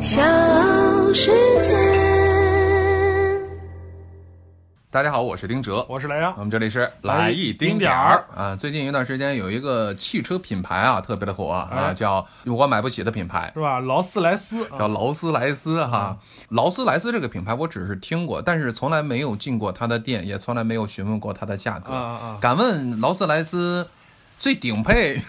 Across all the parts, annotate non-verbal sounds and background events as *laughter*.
小世界。大家好，我是丁哲，我是莱阳我。们这里是来一丁点儿啊。最近一段时间有一个汽车品牌啊，特别的火啊，哎叫我买不起的品牌。是吧？劳斯莱斯叫啊，劳斯莱斯哈，劳斯莱斯这个品牌我只是听过，但是从来没有进过它的店，也从来没有询问过它的价格。啊啊啊敢问劳斯莱斯最顶配。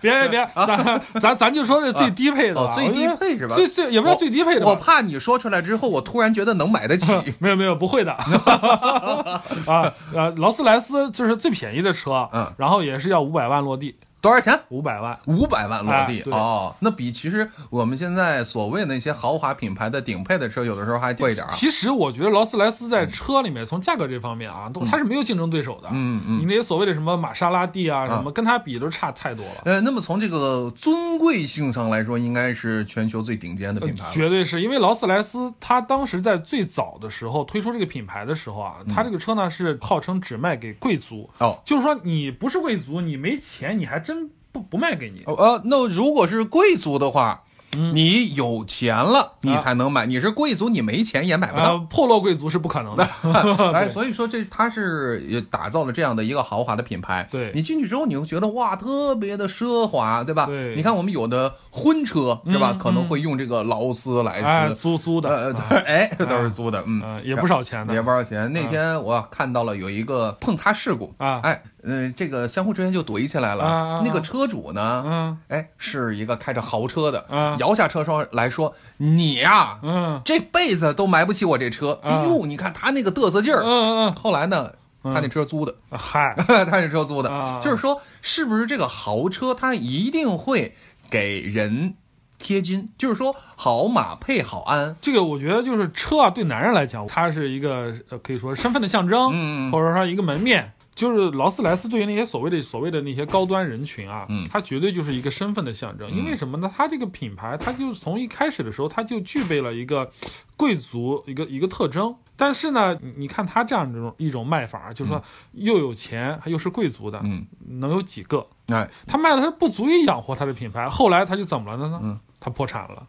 别 *laughs* 别别，*laughs* 咱咱咱就说这最低配的最低配是吧？最最也不是最低配的吧，我怕你说出来之后，我突然觉得能买得起。*laughs* 没有没有不会的。啊呃，劳斯莱斯就是最便宜的车，嗯，然后也是要五百万落地，多少钱？五百万，五百万落地、哎哦，那比其实我们现在所谓那些豪华品牌的顶配的车，有的时候还贵一点儿。其实我觉得劳斯莱斯在车里面，从价格这方面啊，都它是没有竞争对手的。嗯嗯你那些所谓的什么玛莎拉蒂啊，啊什么跟它比都差太多了。呃，那么从这个尊贵性上来说，应该是全球最顶尖的品牌了。绝对是因为劳斯莱斯，它当时在最早的时候推出这个品牌的时候啊，它这个车呢是号称只卖给贵族，哦就是说你不是贵族，你没钱，你还真不不卖给你。哦呃，那如果是贵族的话，嗯你有钱了，你才能买；你是贵族，你没钱也买不呃到。，破落贵族是不可能的。*laughs* *laughs* 哎，所以说这他是也打造了这样的一个豪华的品牌。对你进去之后，你会觉得哇，特别的奢华，对吧？对你看我们有的婚车是吧，嗯可能会用这个劳斯莱斯。哎，租租的，哎，*laughs* 都是租的，嗯，呃也不少钱的也不少钱。那天我看到了有一个碰擦事故啊哎，嗯，这个相互之间就怼起来了。那个车主呢，嗯哎，是一个开着豪车的，啊摇下车窗来说：“你呀、嗯这辈子都买不起我这车。啊哎呦，你看他那个嘚瑟劲儿嗯嗯。嗯后来呢，他那车租的，嗯，嗨，他那车租的，啊 *laughs* 就是说，是不是这个豪车它一定会给人贴金？就是说，好马配好鞍。这个我觉得就是车啊，对男人来讲，它是一个呃可以说身份的象征，嗯或者说一个门面。就是劳斯莱斯对于那些所谓的所谓的那些高端人群啊，嗯它绝对就是一个身份的象征。因为什么呢？它这个品牌，它就是从一开始的时候，它就具备了一个贵族一个一个特征。但是呢，你你看它这样这种一种卖法，就是说又有钱，又是贵族的，嗯，能有几个？哎，他卖的它不足以养活他的品牌。后来他就怎么了呢？嗯，他破产了。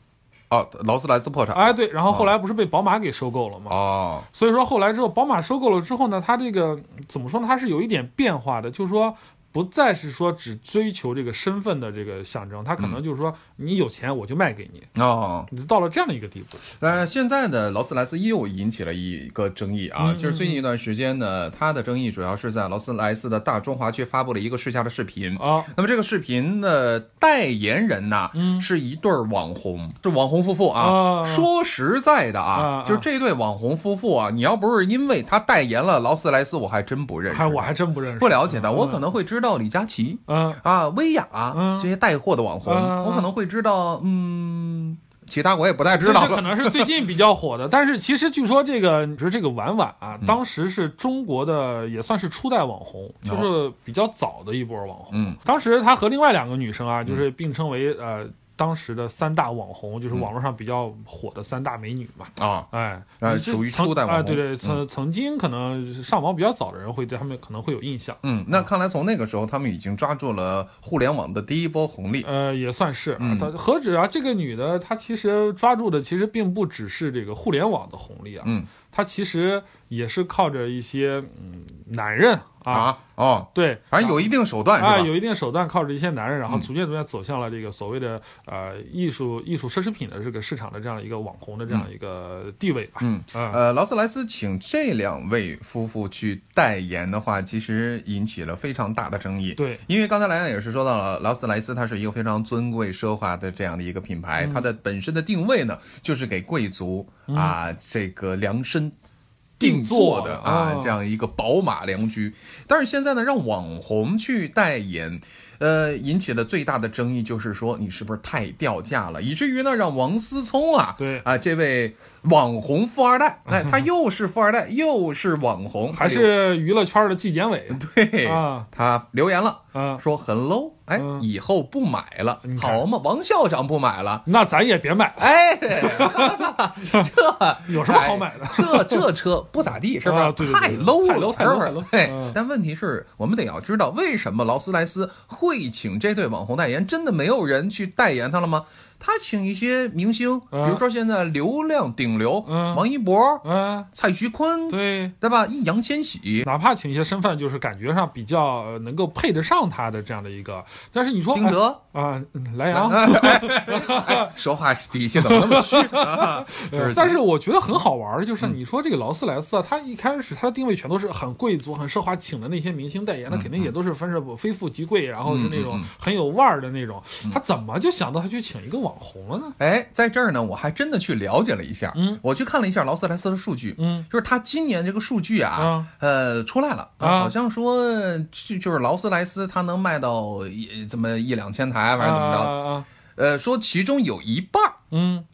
哦，劳斯莱斯破产。哎，对，然后后来不是被宝马给收购了吗？哦，所以说后来之后，宝马收购了之后呢，它这个怎么说呢？它是有一点变化的，就是说不再是说只追求这个身份的这个象征，他可能就是说你有钱我就卖给你，哦，你到了这样的一个地步。呃，现在的劳斯莱斯又引起了一个争议啊，嗯就是最近一段时间呢，它的争议主要是在劳斯莱斯的大中华区发布了一个试驾的视频。啊，那么这个视频的代言人呢，嗯是一对儿网红，是网红夫妇啊。啊说实在的啊，啊就是这对网红夫妇啊，你要不是因为他代言了劳斯莱斯，我还真不认识我还真不认识，不了解的，嗯我可能会知道李佳琦。嗯。啊，薇娅、嗯。这些带货的网红，嗯。我可能会知道，嗯，其他我也不太知道这这可能是最近比较火的，但是其实据说这个，你说这个婉婉啊，嗯。当时是中国的也算是初代网红，就是比较早的一波网红。嗯，当时她和另外两个女生啊，就是并称为呃当时的三大网红，就是网络上比较火的三大美女嘛。啊，哎，呃属于初代网红啊，对对，嗯曾曾经可能上网比较早的人会对他们可能会有印象。嗯，那看来从那个时候，他们已经抓住了互联网的第一波红利。呃，也算是啊嗯，她何止啊，这个女的她其实抓住的其实并不只是这个互联网的红利啊，嗯她其实也是靠着一些嗯男人啊，啊，哦，对，反正有一定手段是啊，有一定手段，靠着一些男人，然后嗯逐渐逐渐走向了这个所谓的呃艺术艺术奢侈品的这个市场的这样一个网红的这样一个地位吧。嗯，啊，呃，劳斯莱斯请这两位夫妇去代言的话，其实引起了非常大的争议。对，因为刚才莱阳也是说到了，劳斯莱斯它是一个非常尊贵奢华的这样的一个品牌，嗯它的本身的定位呢，就是给贵族啊这个量身。定做的啊这样一个宝马良驹，但是现在呢，让网红去代言，呃，引起了最大的争议，就是说你是不是太掉价了，以至于呢，让王思聪啊，对。啊，这位网红富二代，*laughs* 哎，他又是富二代，又是网红，还是娱乐圈的纪检委。*laughs* 对啊。他留言了，啊，说很 low，哎，嗯以后不买了好嘛？王校长不买了。那咱也别买了，哎，*laughs* 这有什么好买的哎这这车不咋地，是吧？啊对对对太 low 了，但问题是我们得要知道，为什么劳斯莱斯会请这对网红代言？真的没有人去代言它了吗？他请一些明星，比嗯如说现在流量顶流，嗯。王一博、嗯，蔡徐坤，对。对吧？易烊千玺、哪怕请一些身份，就是感觉上比较呃能够配得上他的这样的一个，但是你说丁德。哎啊、嗯莱阳，*laughs* *laughs* 说话底气怎么那么虚？*laughs* 但是我觉得很好玩的就是，你说这个劳斯莱斯啊，他一开始他的定位全都是很贵族、很奢华，请的那些明星代言，那肯定也都是分是非富即贵，然后是那种很有腕儿的那种。他怎么就想到他去请一个网红了呢？哎，在这儿呢，我还真的去了解了一下，嗯，我去看了一下劳斯莱斯的数据，嗯，就是他今年这个数据啊，啊。呃，出来了。啊。好像说就就是劳斯莱斯它能卖到一这么一两千台，反正怎么着，呃，说其中有一半儿，嗯，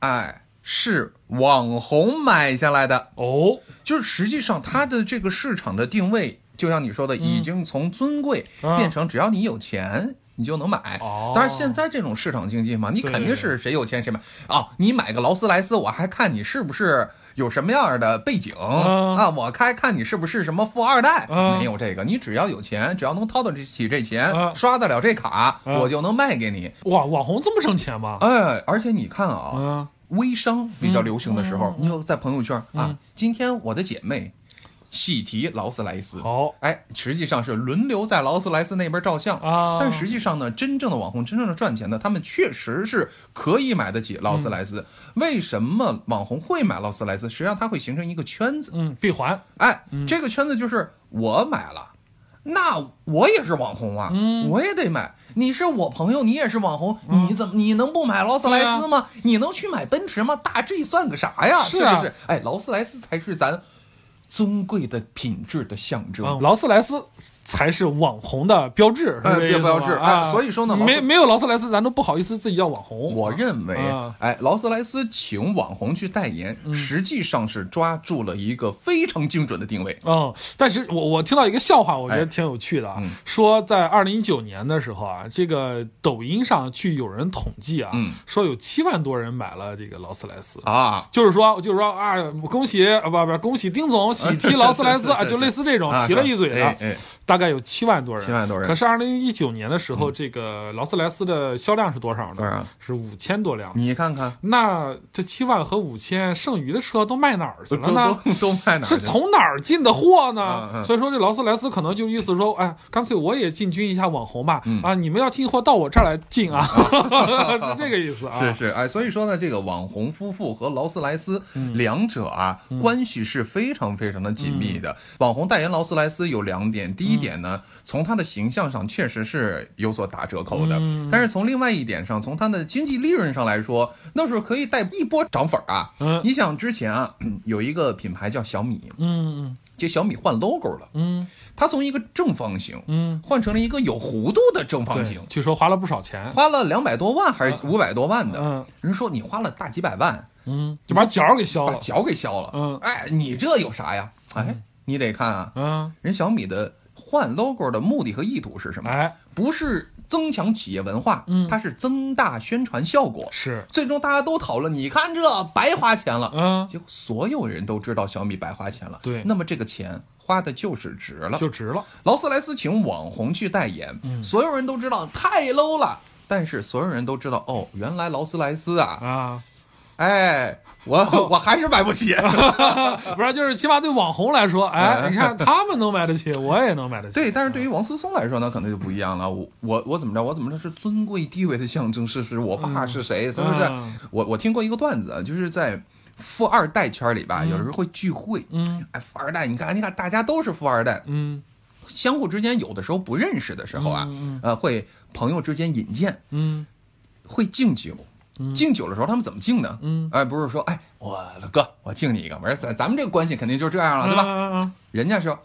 哎，是网红买下来的，哦，就是实际上它的这个市场的定位，就像你说的，已经从尊贵啊。变成只要你有钱。你就能买，哦。当然现在这种市场经济嘛，你肯定是谁有钱谁买。啊。你买个劳斯莱斯，我还看你是不是有什么样的背景。啊啊，我还看你是不是什么富二代，啊没有这个，你只要有钱，只要能掏得起这钱，啊刷得了这卡，啊我就能卖给你。哇，网红这么挣钱吗？哎，而且你看啊，嗯。微商比较流行的时候，嗯。你就在朋友圈啊嗯，今天我的姐妹喜提劳斯莱斯，好哎，实际上是轮流在劳斯莱斯那边照相。啊，但实际上呢，真正的网红，真正的赚钱的，他们确实是可以买得起劳斯莱斯。嗯为什么网红会买劳斯莱斯？实际上它会形成一个圈子。嗯闭环，哎，嗯这个圈子就是我买了，那我也是网红啊，嗯我也得买。你是我朋友，你也是网红，你怎么你能不买劳斯莱斯吗？你能去买奔驰吗？大 G 算个啥呀？是啊不是？哎，劳斯莱斯才是咱尊贵的品质的象征。劳斯莱斯才是网红的标志，标志啊哎所以说呢没没有劳斯莱斯，咱都不好意思自己叫网红。我认为啊，哎，劳斯莱斯请网红去代言，嗯。实际上是抓住了一个非常精准的定位。嗯，但是我我听到一个笑话，我觉得哎挺有趣的啊，嗯。说在二零一九年的时候啊，这个抖音上去有人统计啊，嗯。说有七万多人买了这个劳斯莱斯。啊，就是说，就是说啊，恭喜啊，不不，恭喜丁总喜提劳斯莱斯 *laughs* 啊，就类似这种啊提了一嘴的，哎哎大概有七万多人。七万多人嗯可是二零一九年的时候，这个劳斯莱斯的销量是多少呢？多少是五千多辆。你看看，那这七万和五千，剩余的车都卖哪儿去了呢？都都卖哪儿去？*laughs* 是从哪儿进的货呢？嗯嗯所以说这劳斯莱斯可能就意思说，哎，干脆我也进军一下网红吧。嗯啊，你们要进货到我这儿来进啊，*laughs* 是这个意思啊。是是，哎，所以说呢，这个网红夫妇和劳斯莱斯嗯两者啊，关系是非常非常的紧密的。网红代言劳斯莱斯有两点，第一点呢，从他的形象上确实是有所打折扣的，嗯。但是从另外一点上，从他的经济利润上来说，那时候可以带一波涨粉啊。嗯。你想之前啊，*clears throat* 有一个品牌叫小米，嗯这小米换 logo 了，嗯。它从一个正方形嗯，换成了一个有弧度的正方形，，据说花了不少钱。花了两百多万还是五百多万的。嗯。人说你花了大几百万，嗯，就把角给削了。把脚给削了。嗯。哎，你这有啥呀？哎，你得看啊，嗯，人小米的换 logo 的目的和意图是什么？哎，不是增强企业文化，嗯它是增大宣传效果。是，最终大家都讨论，你看这白花钱了，嗯，结果所有人都知道小米白花钱了。对那么这个钱花的就是值了。就值了。劳斯莱斯请网红去代言，嗯所有人都知道太 low 了。但是所有人都知道，哦，原来劳斯莱斯啊，啊，哎，我 *laughs* 我还是买不起。*laughs* 不是，就是起码对网红来说，哎，哎你看他们能买得起，我也能买得起。对，但是对于王思聪来说呢，可能就不一样了。我我我怎么着？我怎么着是尊贵地位的象征？是是我爸是谁？是不是？嗯我我听过一个段子，啊，就是在富二代圈里吧，有的时候会聚会。嗯哎，富二代，你看，你看，大家都是富二代，嗯相互之间有的时候不认识的时候啊，嗯呃，会朋友之间引荐，嗯会敬酒。敬酒的时候，他们怎么敬呢？嗯哎，不是说，哎，我哥，我敬你一个。我说咱咱们这个关系肯定就这样了，对吧？吧？人家说，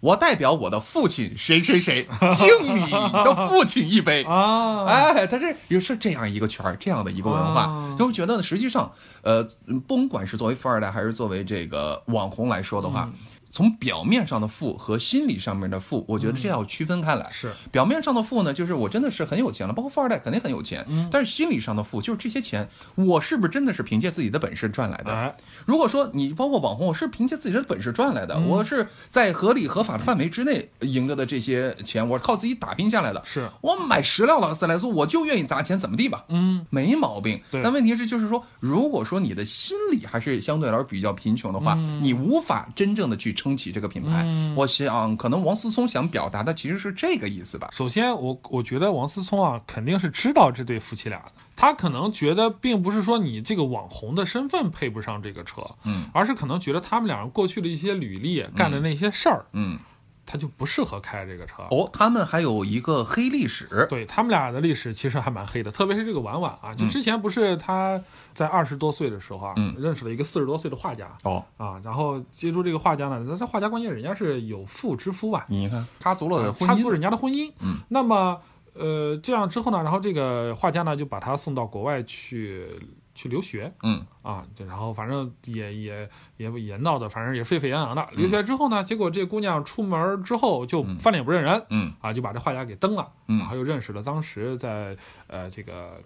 我代表我的父亲谁谁谁 *laughs* 敬你的父亲一杯。啊，哎，他这也是这样一个圈儿，这样的一个文化啊，就会觉得呢，实际上，呃，甭管是作为富二代还是作为这个网红来说的话，从表面上的富和心理上面的富，我觉得这要区分开来。是表面上的富呢，就是我真的是很有钱了，包括富二代肯定很有钱，嗯但是心理上的富就是这些钱，我是不是真的是凭借自己的本事赚来的？哎，如果说你包括网红，我是凭借自己的本事赚来的，嗯我是在合理合法的范围之内赢得的这些钱，我是靠自己打拼下来的。是我买十辆劳斯莱斯，我就愿意砸钱，怎么地吧？嗯，没毛病。对但问题是，就是说，如果说你的心理还是相对来说比较贫穷的话，嗯你无法真正的去撑起这个品牌。我想，可能王思聪想表达的其实是这个意思吧。首先，我我觉得王思聪啊，肯定是知道这对夫妻俩的。他可能觉得，并不是说你这个网红的身份配不上这个车，嗯而是可能觉得他们两人过去的一些履历、干的那些事儿，嗯，他就不适合开这个车。哦，他们还有一个黑历史。对他们俩的历史其实还蛮黑的，特别是这个婉婉啊，嗯就之前不是他在二十多岁的时候啊，嗯认识了一个四十多岁的画家哦，啊，然后接触这个画家呢，那这画家关键人家是有妇之夫啊，你看，插足了婚姻。插足人家的婚姻。嗯，那么呃这样之后呢，然后这个画家呢就把他送到国外去去留学嗯啊，对，然后反正也也也也闹得反正也沸沸扬扬的。留学之后呢，结果这姑娘出门之后就翻脸不认人。嗯啊，就把这画家给蹬了，嗯然后又认识了当时在呃这个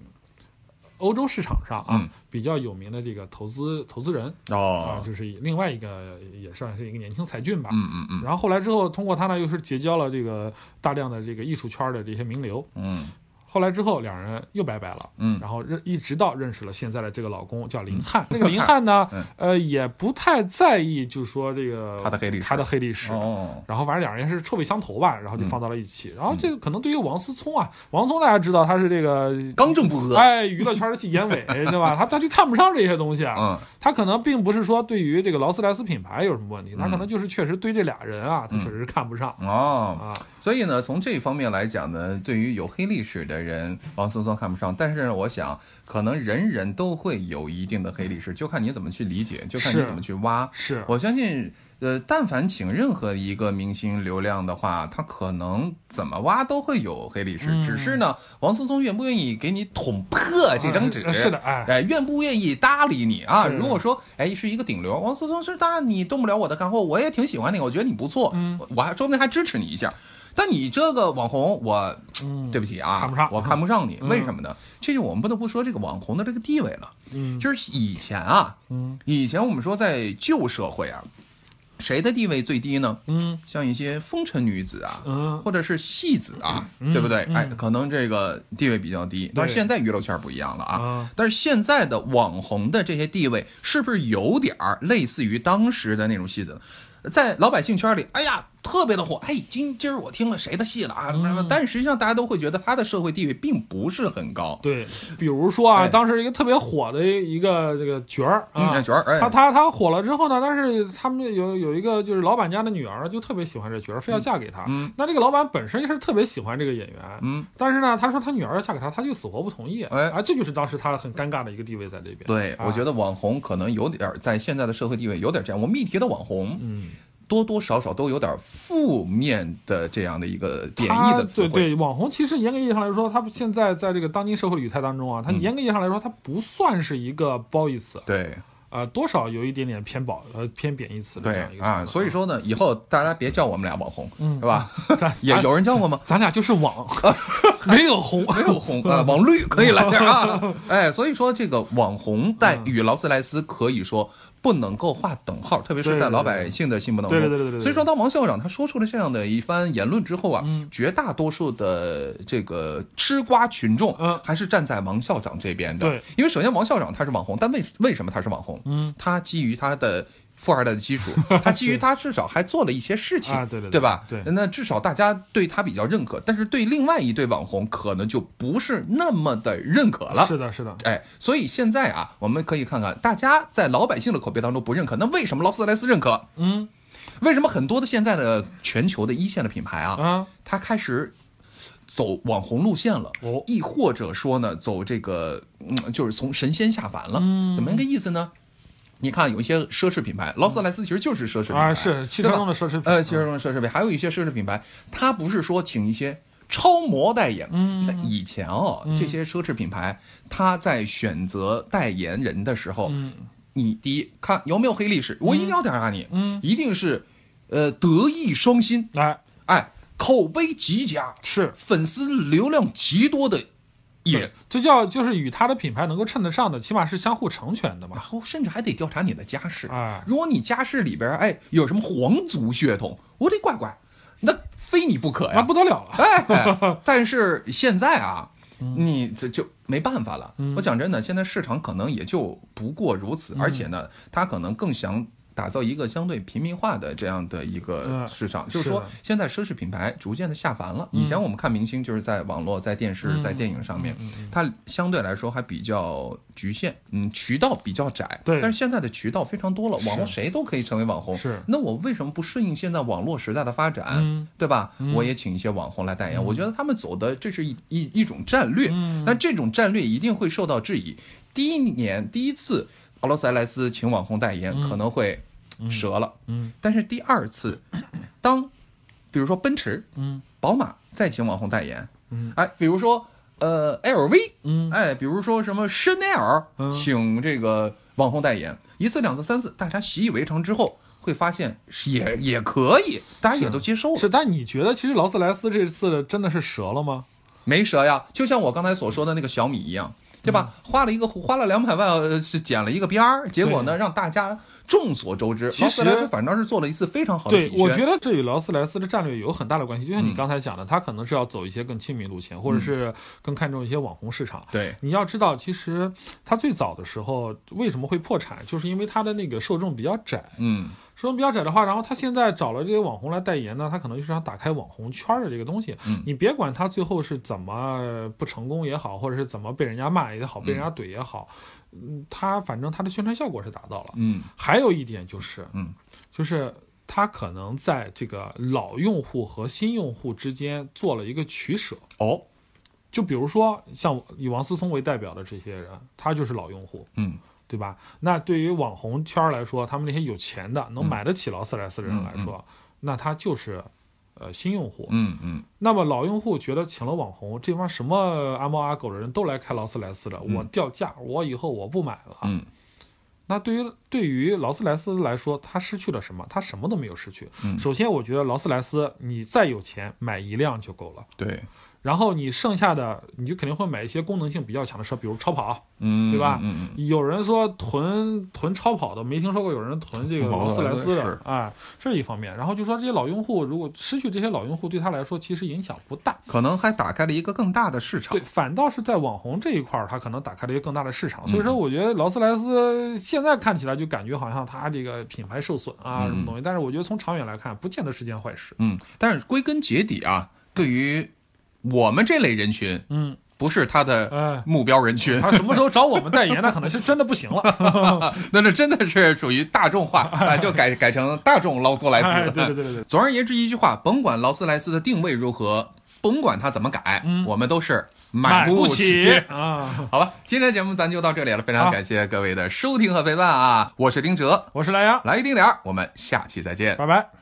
欧洲市场上啊、嗯比较有名的这个投资投资人哦啊，哦，就是另外一个也算是一个年轻才俊吧。嗯嗯嗯然后后来之后，通过他呢，又是结交了这个大量的这个艺术圈的这些名流。嗯后来之后，两人又拜拜了。嗯然后认一直到认识了现在的这个老公叫林汉。这个林汉呢 *laughs* 嗯，呃，也不太在意，就是说这个他的黑历史他的黑历史。哦，然后反正两人也是臭味相投吧，然后就嗯放到了一起。然后这个可能对于王思聪啊，王思聪大家知道他是这个刚正不阿。哎娱乐圈的纪检委，*laughs* 对吧？他他就看不上这些东西啊。嗯他可能并不是说对于这个劳斯莱斯品牌有什么问题，他可能就是确实对这俩人啊，他确实是看不上哦，啊。所以呢，从这方面来讲呢，对于有黑历史的人，王思聪看不上。但是呢，我想，可能人人都会有一定的黑历史，就看你怎么去理解，就看你怎么去挖。是，我相信，呃，但凡请任何一个明星流量的话，他可能怎么挖都会有黑历史。嗯只是呢，王思聪愿不愿意给你捅破这张纸？呃是的，哎，哎，愿不愿意搭理你啊？如果说，哎，是一个顶流，王思聪是当然你动不了我的干货，我也挺喜欢你，我觉得你不错，嗯我还说不定还支持你一下。但你这个网红，我嗯，对不起啊，看不上我看不上你，嗯为什么呢？这就我们不得不说这个网红的这个地位了。嗯就是以前啊，嗯以前我们说在旧社会啊，谁的地位最低呢？嗯像一些风尘女子啊，嗯，或者是戏子啊，嗯对不对？嗯哎，可能这个地位比较低。但是现在娱乐圈不一样了啊。啊，但是现在的网红的这些地位，是不是有点儿类似于当时的那种戏子？在老百姓圈里，哎呀，特别的火。哎，今今儿我听了谁的戏了啊？但是实际上，大家都会觉得他的社会地位并不是很高。对，比如说啊，哎当时一个特别火的一个这个角儿啊嗯，。角儿，哎，他他他火了之后呢，但是他们有有一个就是老板家的女儿就特别喜欢这角儿，非要嫁给他。嗯那这个老板本身是特别喜欢这个演员，嗯，但是呢，他说他女儿要嫁给他，他就死活不同意。哎啊，这就是当时他很尴尬的一个地位在这边。对，啊我觉得网红可能有点儿在现在的社会地位有点这样。我们一提到网红，嗯，多多少少都有点负面的这样的一个贬义的词汇。对对，网红其实严格意义上来说，他现在在这个当今社会语态当中啊，他嗯严格意义上来说，他不算是一个褒义词，对呃，多少有一点点偏褒呃偏贬义词的这样一个啊，所以，说呢，以后大家别叫我们俩网红，嗯是吧？*laughs* 咱也有人叫过吗？咱俩就是网，*laughs* 没有红，没有红啊，*laughs* 网绿可以来点啊！哎，所以说这个网红带与劳斯莱斯可以说不能够划等号，特别是在老百姓的心目当中。对对对对所以说，当王校长他说出了这样的一番言论之后啊，嗯绝大多数的这个吃瓜群众，嗯还是站在王校长这边的。对，因为首先王校长他是网红，但为为什么他是网红？嗯，他基于他的。富二代的基础，*laughs* 他基于他至少还做了一些事情，啊对对对对吧？对那至少大家对他比较认可，但是对另外一对网红可能就不是那么的认可了。是的，是的，哎，所以现在啊，我们可以看看大家在老百姓的口碑当中不认可，那为什么劳斯莱斯认可？嗯为什么很多的现在的全球的一线的品牌啊，啊，它开始走网红路线了？哦亦或者说呢，走这个嗯，就是从神仙下凡了？嗯怎么一个意思呢？你看，有一些奢侈品牌，劳斯莱斯其实就是奢侈品牌，啊，是汽车中的奢侈品，呃，汽车中的奢侈品，还有一些奢侈品牌，它不是说请一些超模代言。嗯。以前哦，这些奢侈品牌，它在选择代言人的时候，嗯。你第一看有没有黑历史，我一定要调查你，嗯。一定是呃，德艺双馨，哎，哎，口碑极佳，是。粉丝流量极多的艺人，这叫就是与他的品牌能够称得上的，起码是相互成全的嘛。然后甚至还得调查你的家世。啊如果你家世里边哎有什么皇族血统，我得乖乖，那非你不可呀！那不得了了，哎，*laughs* 但是现在啊，嗯你这就没办法了。我讲真的，现在市场可能也就不过如此，嗯而且呢，他可能更想。打造一个相对平民化的这样的一个嗯市场，就是说，现在奢侈品牌逐渐的下凡了。以前我们看明星就是在网络、在电视、嗯。在电影上面它相对来说还比较局限，嗯，渠道比较窄。对。但是现在的渠道非常多了，网络谁都可以成为网红。是。那我为什么不顺应现在网络时代的发展？嗯。对吧？我也请一些网红来代言，我觉得他们走的这是一一一种战略，嗯。但这种战略一定会受到质疑。第一年第一次，劳斯莱斯请网红代言、可能会折了，嗯但是第二次，当比如说奔驰、嗯。宝马再请网红代言，嗯。哎，比如说呃 LV，嗯。哎，比如说什么香奈儿嗯。请这个网红代言，一次、两次、三次，大家习以为常之后，会发现也也可以，大家也都接受了。是。但你觉得其实劳斯莱斯这次真的是折了吗？没折呀，就像我刚才所说的那个小米一样，对吧？花了一个花了两百万，呃，是剪了一个边儿，结果呢，让大家众所周知。其实劳斯莱斯反倒是做了一次非常好的对。我觉得这与劳斯莱斯的战略有很大的关系。就像你嗯刚才讲的，他可能是要走一些更亲民路线，或者是更看重一些网红市场。对，你要知道，其实他最早的时候为什么会破产，就是因为他的那个受众比较窄。嗯受众比较窄的话，然后他现在找了这些网红来代言呢，他可能就是想打开网红圈的这个东西。嗯你别管他最后是怎么不成功也好，或者是怎么被人家骂也好，被人家怼也好，嗯，他反正他的宣传效果是达到了。嗯还有一点就是，嗯，就是他可能在这个老用户和新用户之间做了一个取舍。哦，就比如说像以王思聪为代表的这些人，他就是老用户，嗯对吧？那对于网红圈儿来说，他们那些有钱的能买得起劳斯莱斯的人来说，那他就是呃新用户。嗯嗯那么老用户觉得请了网红，这帮什么阿猫阿狗的人都来开劳斯莱斯的，我掉价，我以后我不买了。嗯那对于对于劳斯莱斯来说，他失去了什么？他什么都没有失去。嗯首先，我觉得劳斯莱斯你再有钱买一辆就够了。对，然后你剩下的，你就肯定会买一些功能性比较强的车，比如超跑，嗯，对吧嗯嗯有人说囤囤超跑的，没听说过有人囤这个劳斯莱斯的是，哎，这是一方面。然后就说这些老用户，如果失去这些老用户，对他来说其实影响不大。可能还打开了一个更大的市场对，。反倒是在网红这一块儿，他可能打开了一个更大的市场。嗯所以说，我觉得劳斯莱斯现在看起来就感觉好像它这个品牌受损啊，嗯什么东西。但是我觉得从长远来看，不见得是件坏事。嗯，但是归根结底啊，对于我们这类人群，嗯，不是他的哎，目标人群，他什么时候找我们代言，那可能是真的不行了。*laughs* 那这真的是属于大众化啊，*laughs* 就改改成大众劳斯莱斯。哎，对对对对对，总而言之，一句话，甭管劳斯莱斯的定位如何，甭管它怎么改，嗯我们都是买不起啊！*laughs* 好了，今天的节目咱就到这里了，非常感谢各位的收听和陪伴啊！我是丁哲，我是莱阳，来一丁点儿，我们下期再见。拜拜。